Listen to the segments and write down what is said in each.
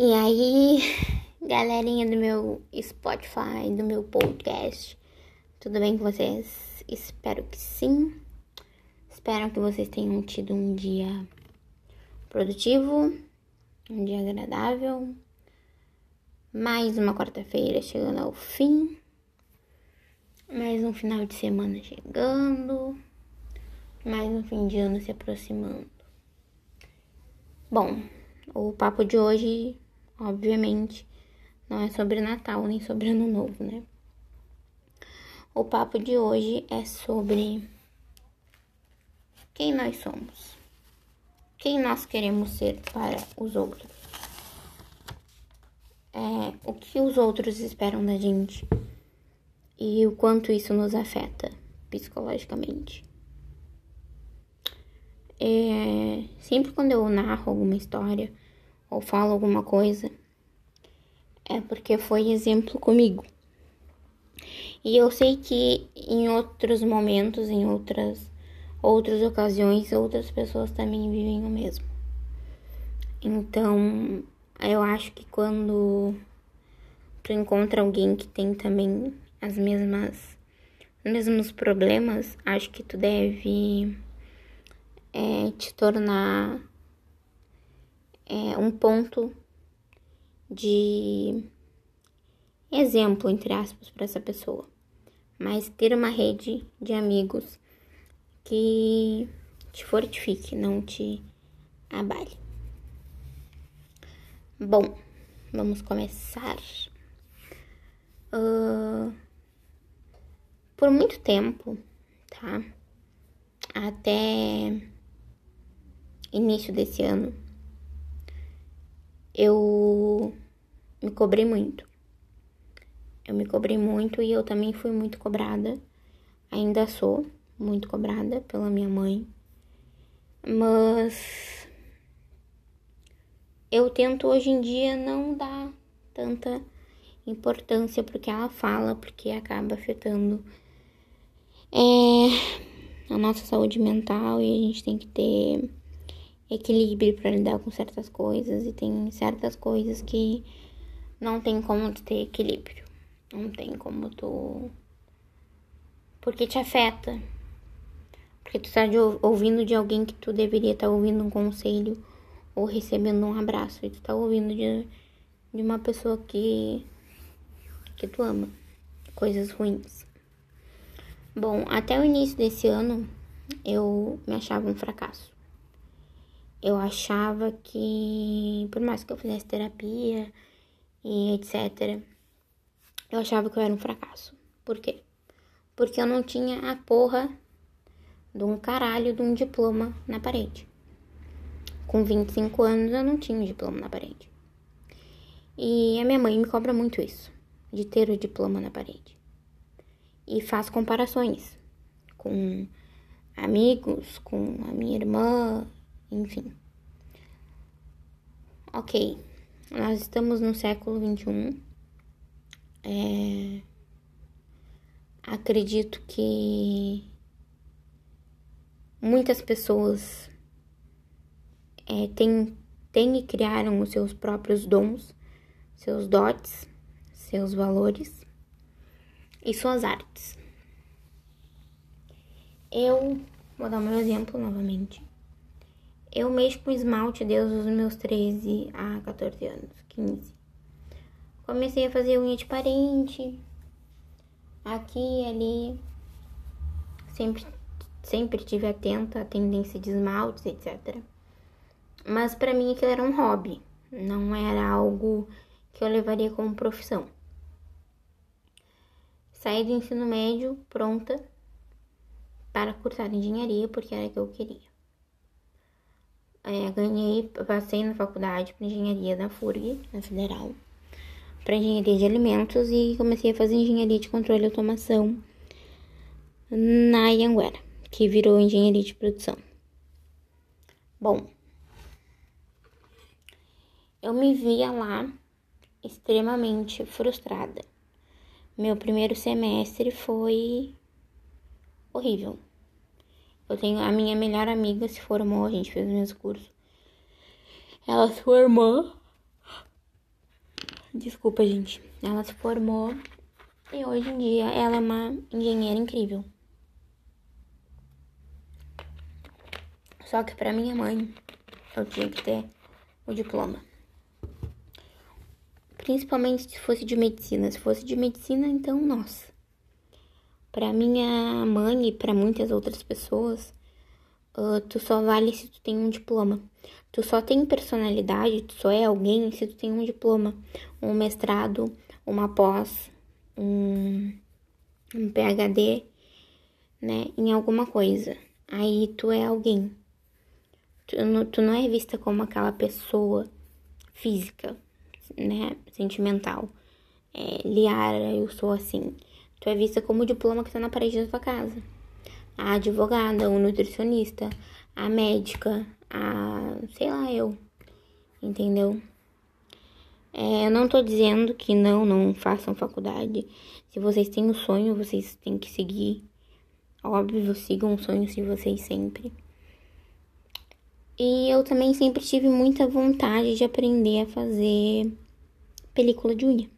E aí, galerinha do meu Spotify, do meu podcast, tudo bem com vocês? Espero que sim. Espero que vocês tenham tido um dia produtivo, um dia agradável. Mais uma quarta-feira chegando ao fim. Mais um final de semana chegando. Mais um fim de ano se aproximando. Bom, o papo de hoje obviamente, não é sobre Natal nem sobre Ano Novo, né? O papo de hoje é sobre quem nós somos, quem nós queremos ser para os outros, é, o que os outros esperam da gente e o quanto isso nos afeta psicologicamente. É, sempre quando eu narro alguma história ou falo alguma coisa, é porque foi exemplo comigo. E eu sei que em outros momentos, em outras outras ocasiões, outras pessoas também vivem o mesmo. Então, eu acho que quando tu encontra alguém que tem também as mesmas os mesmos problemas, acho que tu deve é, te tornar é, um ponto de exemplo, entre aspas, para essa pessoa. Mas ter uma rede de amigos que te fortifique, não te abale. Bom, vamos começar. Uh, por muito tempo, tá? Até início desse ano, eu me cobrei muito. Eu me cobrei muito e eu também fui muito cobrada. Ainda sou muito cobrada pela minha mãe. Mas eu tento hoje em dia não dar tanta importância porque ela fala, porque acaba afetando é, a nossa saúde mental e a gente tem que ter equilíbrio para lidar com certas coisas e tem certas coisas que não tem como tu ter equilíbrio. Não tem como tu. Porque te afeta. Porque tu tá de, ouvindo de alguém que tu deveria estar tá ouvindo um conselho ou recebendo um abraço. E tu tá ouvindo de, de uma pessoa que. que tu ama. Coisas ruins. Bom, até o início desse ano eu me achava um fracasso eu achava que, por mais que eu fizesse terapia e etc., eu achava que eu era um fracasso. Por quê? Porque eu não tinha a porra de um caralho de um diploma na parede. Com 25 anos eu não tinha um diploma na parede. E a minha mãe me cobra muito isso, de ter o diploma na parede. E faz comparações com amigos, com a minha irmã, enfim. Ok, nós estamos no século XXI. É... Acredito que muitas pessoas é, têm, têm e criaram os seus próprios dons, seus dotes, seus valores e suas artes. Eu vou dar meu exemplo novamente. Eu mexo com esmalte desde os meus 13 a 14 anos, 15. Comecei a fazer unha de parente, aqui e ali. Sempre, sempre tive atenta à tendência de esmaltes, etc. Mas para mim aquilo era um hobby, não era algo que eu levaria como profissão. Saí do ensino médio pronta para cursar engenharia porque era o que eu queria. É, ganhei, passei na faculdade para engenharia da FURG, na Federal, para engenharia de alimentos e comecei a fazer engenharia de controle e automação na Ianguera, que virou engenharia de produção. Bom, eu me via lá extremamente frustrada. Meu primeiro semestre foi horrível. Eu tenho a minha melhor amiga se formou, a gente fez o mesmo curso. Ela se formou. Desculpa, gente. Ela se formou e hoje em dia ela é uma engenheira incrível. Só que para minha mãe eu tinha que ter o diploma. Principalmente se fosse de medicina. Se fosse de medicina, então, nossa. Para minha mãe e para muitas outras pessoas, uh, tu só vale se tu tem um diploma. Tu só tem personalidade, tu só é alguém se tu tem um diploma, um mestrado, uma pós, um, um PhD, né, em alguma coisa. Aí tu é alguém. Tu não, tu não é vista como aquela pessoa física, né, sentimental. É, Liara, eu sou assim. Tu é vista como o diploma que tá na parede da tua casa. A advogada, o nutricionista, a médica, a. sei lá, eu. Entendeu? É, eu não tô dizendo que não, não façam faculdade. Se vocês têm um sonho, vocês têm que seguir. Óbvio, sigam o sonho de vocês sempre. E eu também sempre tive muita vontade de aprender a fazer película de unha.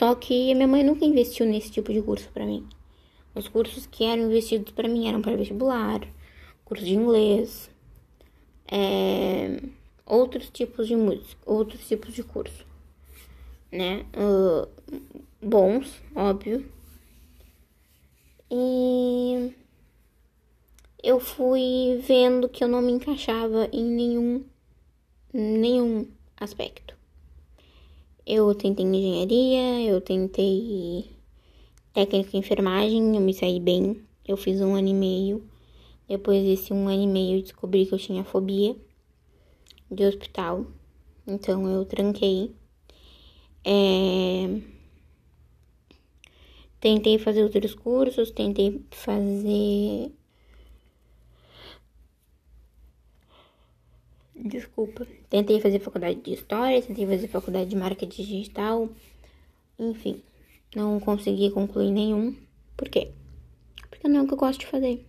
Só que minha mãe nunca investiu nesse tipo de curso para mim. Os cursos que eram investidos para mim eram para vestibular, curso de inglês, é, outros tipos de música, outros tipos de curso, né? Uh, bons, óbvio. E eu fui vendo que eu não me encaixava em nenhum nenhum aspecto. Eu tentei engenharia, eu tentei técnica em enfermagem, eu me saí bem. Eu fiz um ano e meio. Depois desse um ano e meio, descobri que eu tinha fobia de hospital. Então eu tranquei. É... Tentei fazer outros cursos, tentei fazer Desculpa. Tentei fazer faculdade de história, tentei fazer faculdade de marketing digital. Enfim, não consegui concluir nenhum. Por quê? Porque não é o que eu gosto de fazer.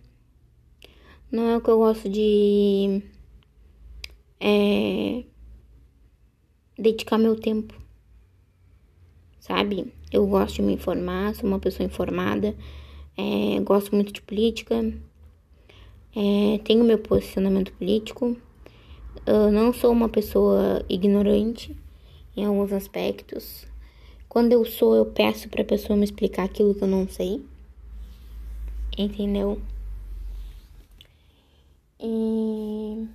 Não é o que eu gosto de. É, dedicar meu tempo. Sabe? Eu gosto de me informar, sou uma pessoa informada. É, gosto muito de política. É, tenho meu posicionamento político. Eu não sou uma pessoa ignorante em alguns aspectos. Quando eu sou, eu peço para a pessoa me explicar aquilo que eu não sei. Entendeu? E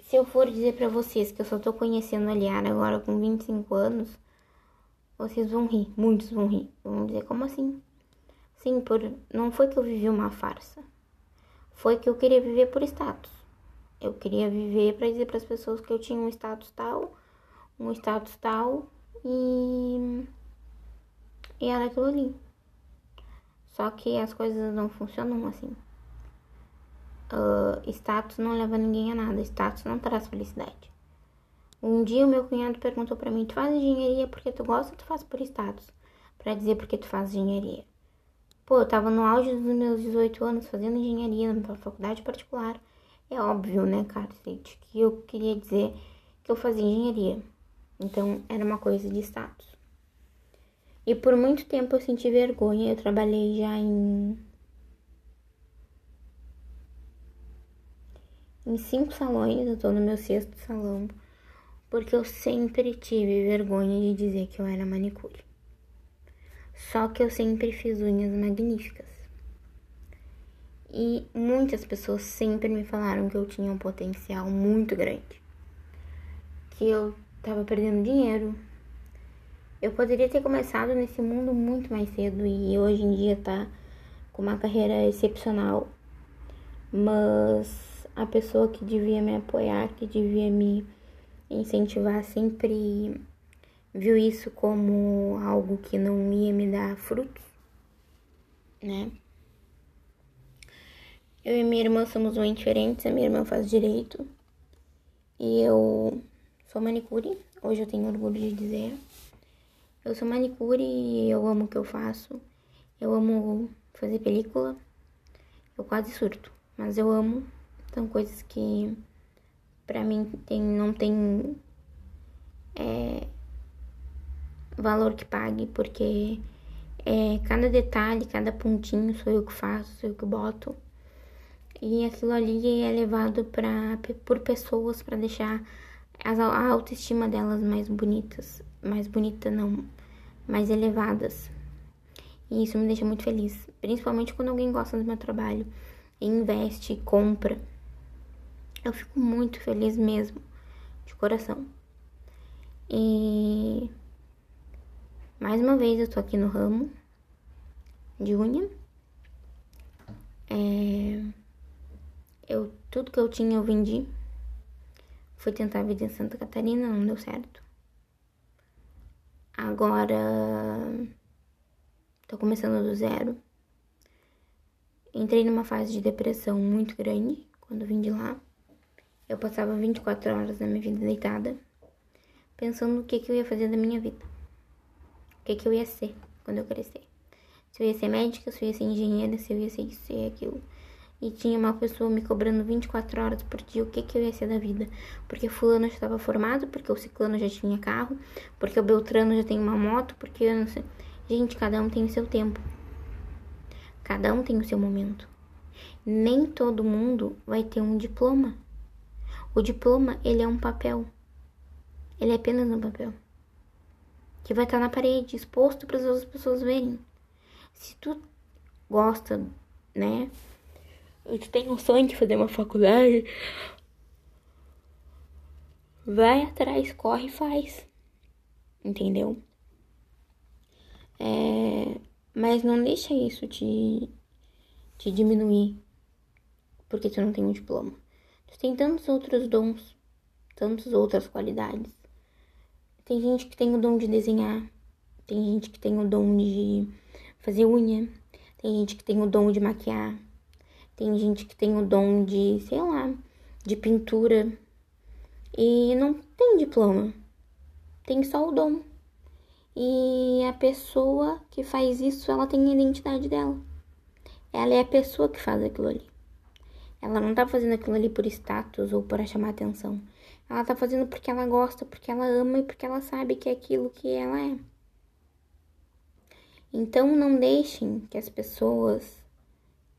se eu for dizer para vocês que eu só tô conhecendo a Liara agora com 25 anos, vocês vão rir, muitos vão rir. Vão dizer como assim? Sim, por não foi que eu vivi uma farsa foi que eu queria viver por status. Eu queria viver para dizer para as pessoas que eu tinha um status tal, um status tal e e era aquilo ali. Só que as coisas não funcionam assim. Uh, status não leva ninguém a nada. Status não traz felicidade. Um dia o meu cunhado perguntou para mim: Tu faz engenharia porque tu gosta ou tu faz por status? Para dizer porque tu faz engenharia. Pô, eu tava no auge dos meus 18 anos fazendo engenharia na faculdade particular. É óbvio, né, cara, gente, que eu queria dizer que eu fazia engenharia. Então, era uma coisa de status. E por muito tempo eu senti vergonha. Eu trabalhei já em. Em cinco salões, eu tô no meu sexto salão. Porque eu sempre tive vergonha de dizer que eu era manicure. Só que eu sempre fiz unhas magníficas. E muitas pessoas sempre me falaram que eu tinha um potencial muito grande. Que eu tava perdendo dinheiro. Eu poderia ter começado nesse mundo muito mais cedo e hoje em dia tá com uma carreira excepcional. Mas a pessoa que devia me apoiar, que devia me incentivar sempre viu isso como algo que não ia me dar frutos, né? Eu e minha irmã somos bem diferentes, a minha irmã faz direito e eu sou manicure, hoje eu tenho orgulho de dizer. Eu sou manicure e eu amo o que eu faço, eu amo fazer película, eu quase surto, mas eu amo, são coisas que pra mim tem, não tem é, valor que pague, porque é, cada detalhe, cada pontinho sou eu que faço, sou eu que boto. E aquilo ali é levado pra, por pessoas para deixar as, a autoestima delas mais bonitas. Mais bonita não, mais elevadas. E isso me deixa muito feliz. Principalmente quando alguém gosta do meu trabalho e investe, compra. Eu fico muito feliz mesmo, de coração. E mais uma vez eu tô aqui no ramo de unha. É, eu, tudo que eu tinha eu vendi. Fui tentar a vida em Santa Catarina, não deu certo. Agora tô começando do zero. Entrei numa fase de depressão muito grande quando vim de lá. Eu passava 24 horas da minha vida deitada, pensando o que, que eu ia fazer da minha vida. Que, que eu ia ser quando eu crescer. Se eu ia ser médica, se eu ia ser engenheira, se eu ia ser isso e aquilo. E tinha uma pessoa me cobrando 24 horas por dia o que, que eu ia ser da vida. Porque fulano já estava formado, porque o ciclano já tinha carro, porque o Beltrano já tem uma moto, porque eu não sei. Gente, cada um tem o seu tempo. Cada um tem o seu momento. Nem todo mundo vai ter um diploma. O diploma, ele é um papel. Ele é apenas um papel. Que vai estar na parede, exposto para as outras pessoas verem. Se tu gosta, né? Tu tem um sonho de fazer uma faculdade, vai atrás, corre e faz. Entendeu? É, mas não deixa isso te, te diminuir porque tu não tem um diploma. Tu tem tantos outros dons, tantas outras qualidades. Tem gente que tem o dom de desenhar, tem gente que tem o dom de fazer unha, tem gente que tem o dom de maquiar, tem gente que tem o dom de, sei lá, de pintura e não tem diploma, tem só o dom. E a pessoa que faz isso, ela tem a identidade dela. Ela é a pessoa que faz aquilo ali. Ela não tá fazendo aquilo ali por status ou para chamar atenção. Ela tá fazendo porque ela gosta, porque ela ama e porque ela sabe que é aquilo que ela é. Então não deixem que as pessoas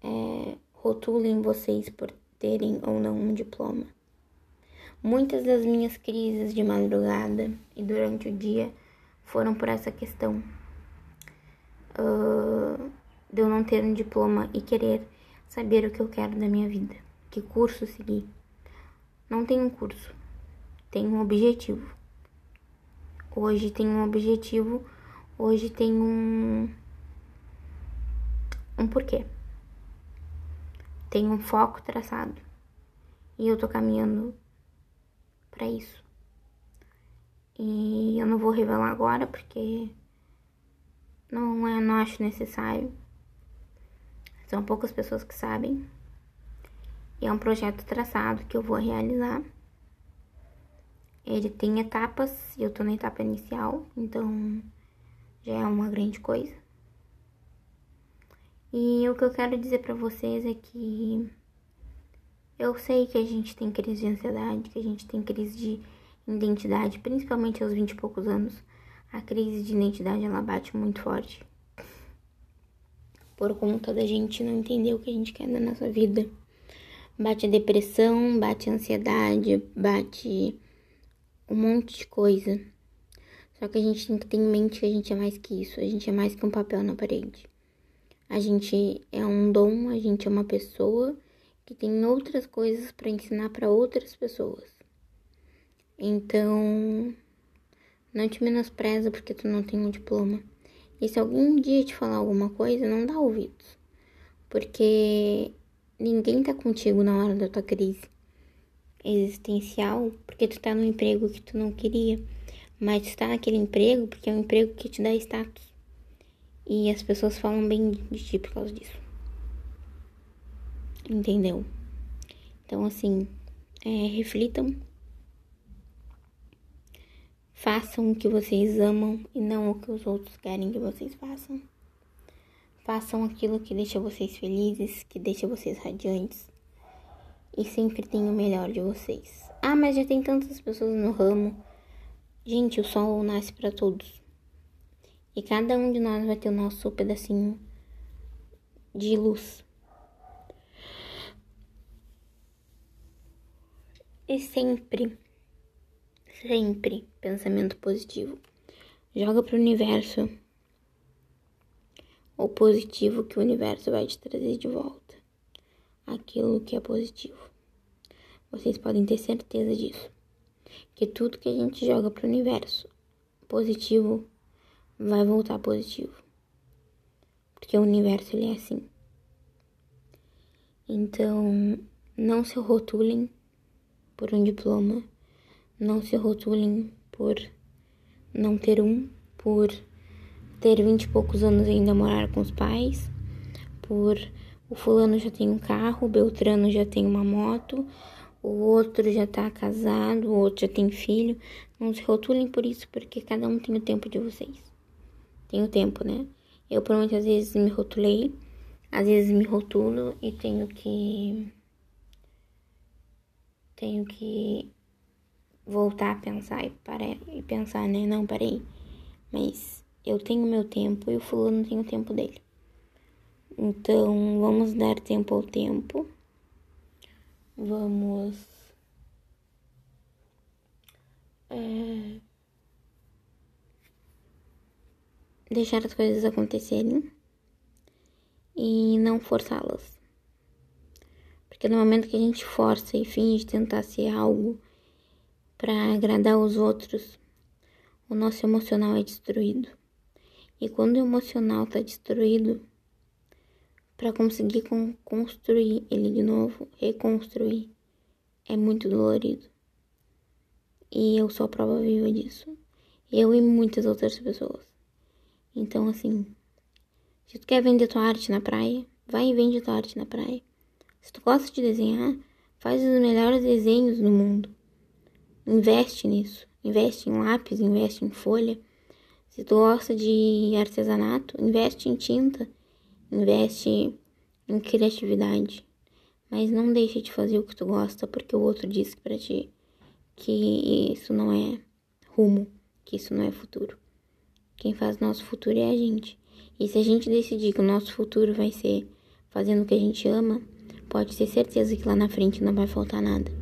é, rotulem vocês por terem ou não um diploma. Muitas das minhas crises de madrugada e durante o dia foram por essa questão uh, de eu não ter um diploma e querer saber o que eu quero da minha vida, que curso seguir. Não tem um curso, tem um objetivo. Hoje tem um objetivo, hoje tem um um porquê. Tem um foco traçado. E eu tô caminhando para isso. E eu não vou revelar agora porque não é, não acho necessário. São poucas pessoas que sabem. E é um projeto traçado que eu vou realizar. Ele tem etapas eu tô na etapa inicial, então já é uma grande coisa. E o que eu quero dizer para vocês é que eu sei que a gente tem crise de ansiedade, que a gente tem crise de identidade, principalmente aos 20 e poucos anos. A crise de identidade ela bate muito forte por conta da gente não entender o que a gente quer na nossa vida. Bate depressão, bate ansiedade, bate um monte de coisa. Só que a gente tem que ter em mente que a gente é mais que isso, a gente é mais que um papel na parede. A gente é um dom, a gente é uma pessoa que tem outras coisas para ensinar para outras pessoas. Então, não te menospreza porque tu não tem um diploma. E se algum dia te falar alguma coisa, não dá ouvidos. Porque ninguém tá contigo na hora da tua crise existencial, porque tu tá no emprego que tu não queria, mas tu tá naquele emprego porque é um emprego que te dá status. E as pessoas falam bem de ti por causa disso. Entendeu? Então, assim, é, reflitam Façam o que vocês amam e não o que os outros querem que vocês façam. Façam aquilo que deixa vocês felizes, que deixa vocês radiantes. E sempre tem o melhor de vocês. Ah, mas já tem tantas pessoas no ramo. Gente, o sol nasce para todos. E cada um de nós vai ter o nosso pedacinho de luz. E sempre, sempre pensamento positivo. Joga pro universo o positivo que o universo vai te trazer de volta. Aquilo que é positivo. Vocês podem ter certeza disso. Que tudo que a gente joga pro universo positivo vai voltar positivo. Porque o universo ele é assim. Então, não se rotulem por um diploma, não se rotulem por não ter um, por ter vinte e poucos anos e ainda morar com os pais, por o fulano já tem um carro, o Beltrano já tem uma moto, o outro já tá casado, o outro já tem filho. Não se rotulem por isso, porque cada um tem o tempo de vocês. Tem o tempo, né? Eu por muitas vezes me rotulei, às vezes me rotulo e tenho que tenho que voltar a pensar e, parar, e pensar, né? Não, parei. Mas eu tenho meu tempo e o fulano tem o tempo dele. Então, vamos dar tempo ao tempo. Vamos. É, deixar as coisas acontecerem e não forçá-las. Porque no momento que a gente força e finge tentar ser algo para agradar os outros, o nosso emocional é destruído. E quando o emocional está destruído, para conseguir construir ele de novo, reconstruir, é muito dolorido. E eu sou a prova viva disso. Eu e muitas outras pessoas. Então, assim, se tu quer vender tua arte na praia, vai e vende tua arte na praia. Se tu gosta de desenhar, faz os melhores desenhos do mundo. Investe nisso. Investe em lápis, investe em folha. Se tu gosta de artesanato, investe em tinta. Investe em criatividade. Mas não deixe de fazer o que tu gosta porque o outro disse para ti que isso não é rumo, que isso não é futuro. Quem faz nosso futuro é a gente. E se a gente decidir que o nosso futuro vai ser fazendo o que a gente ama, pode ter certeza que lá na frente não vai faltar nada.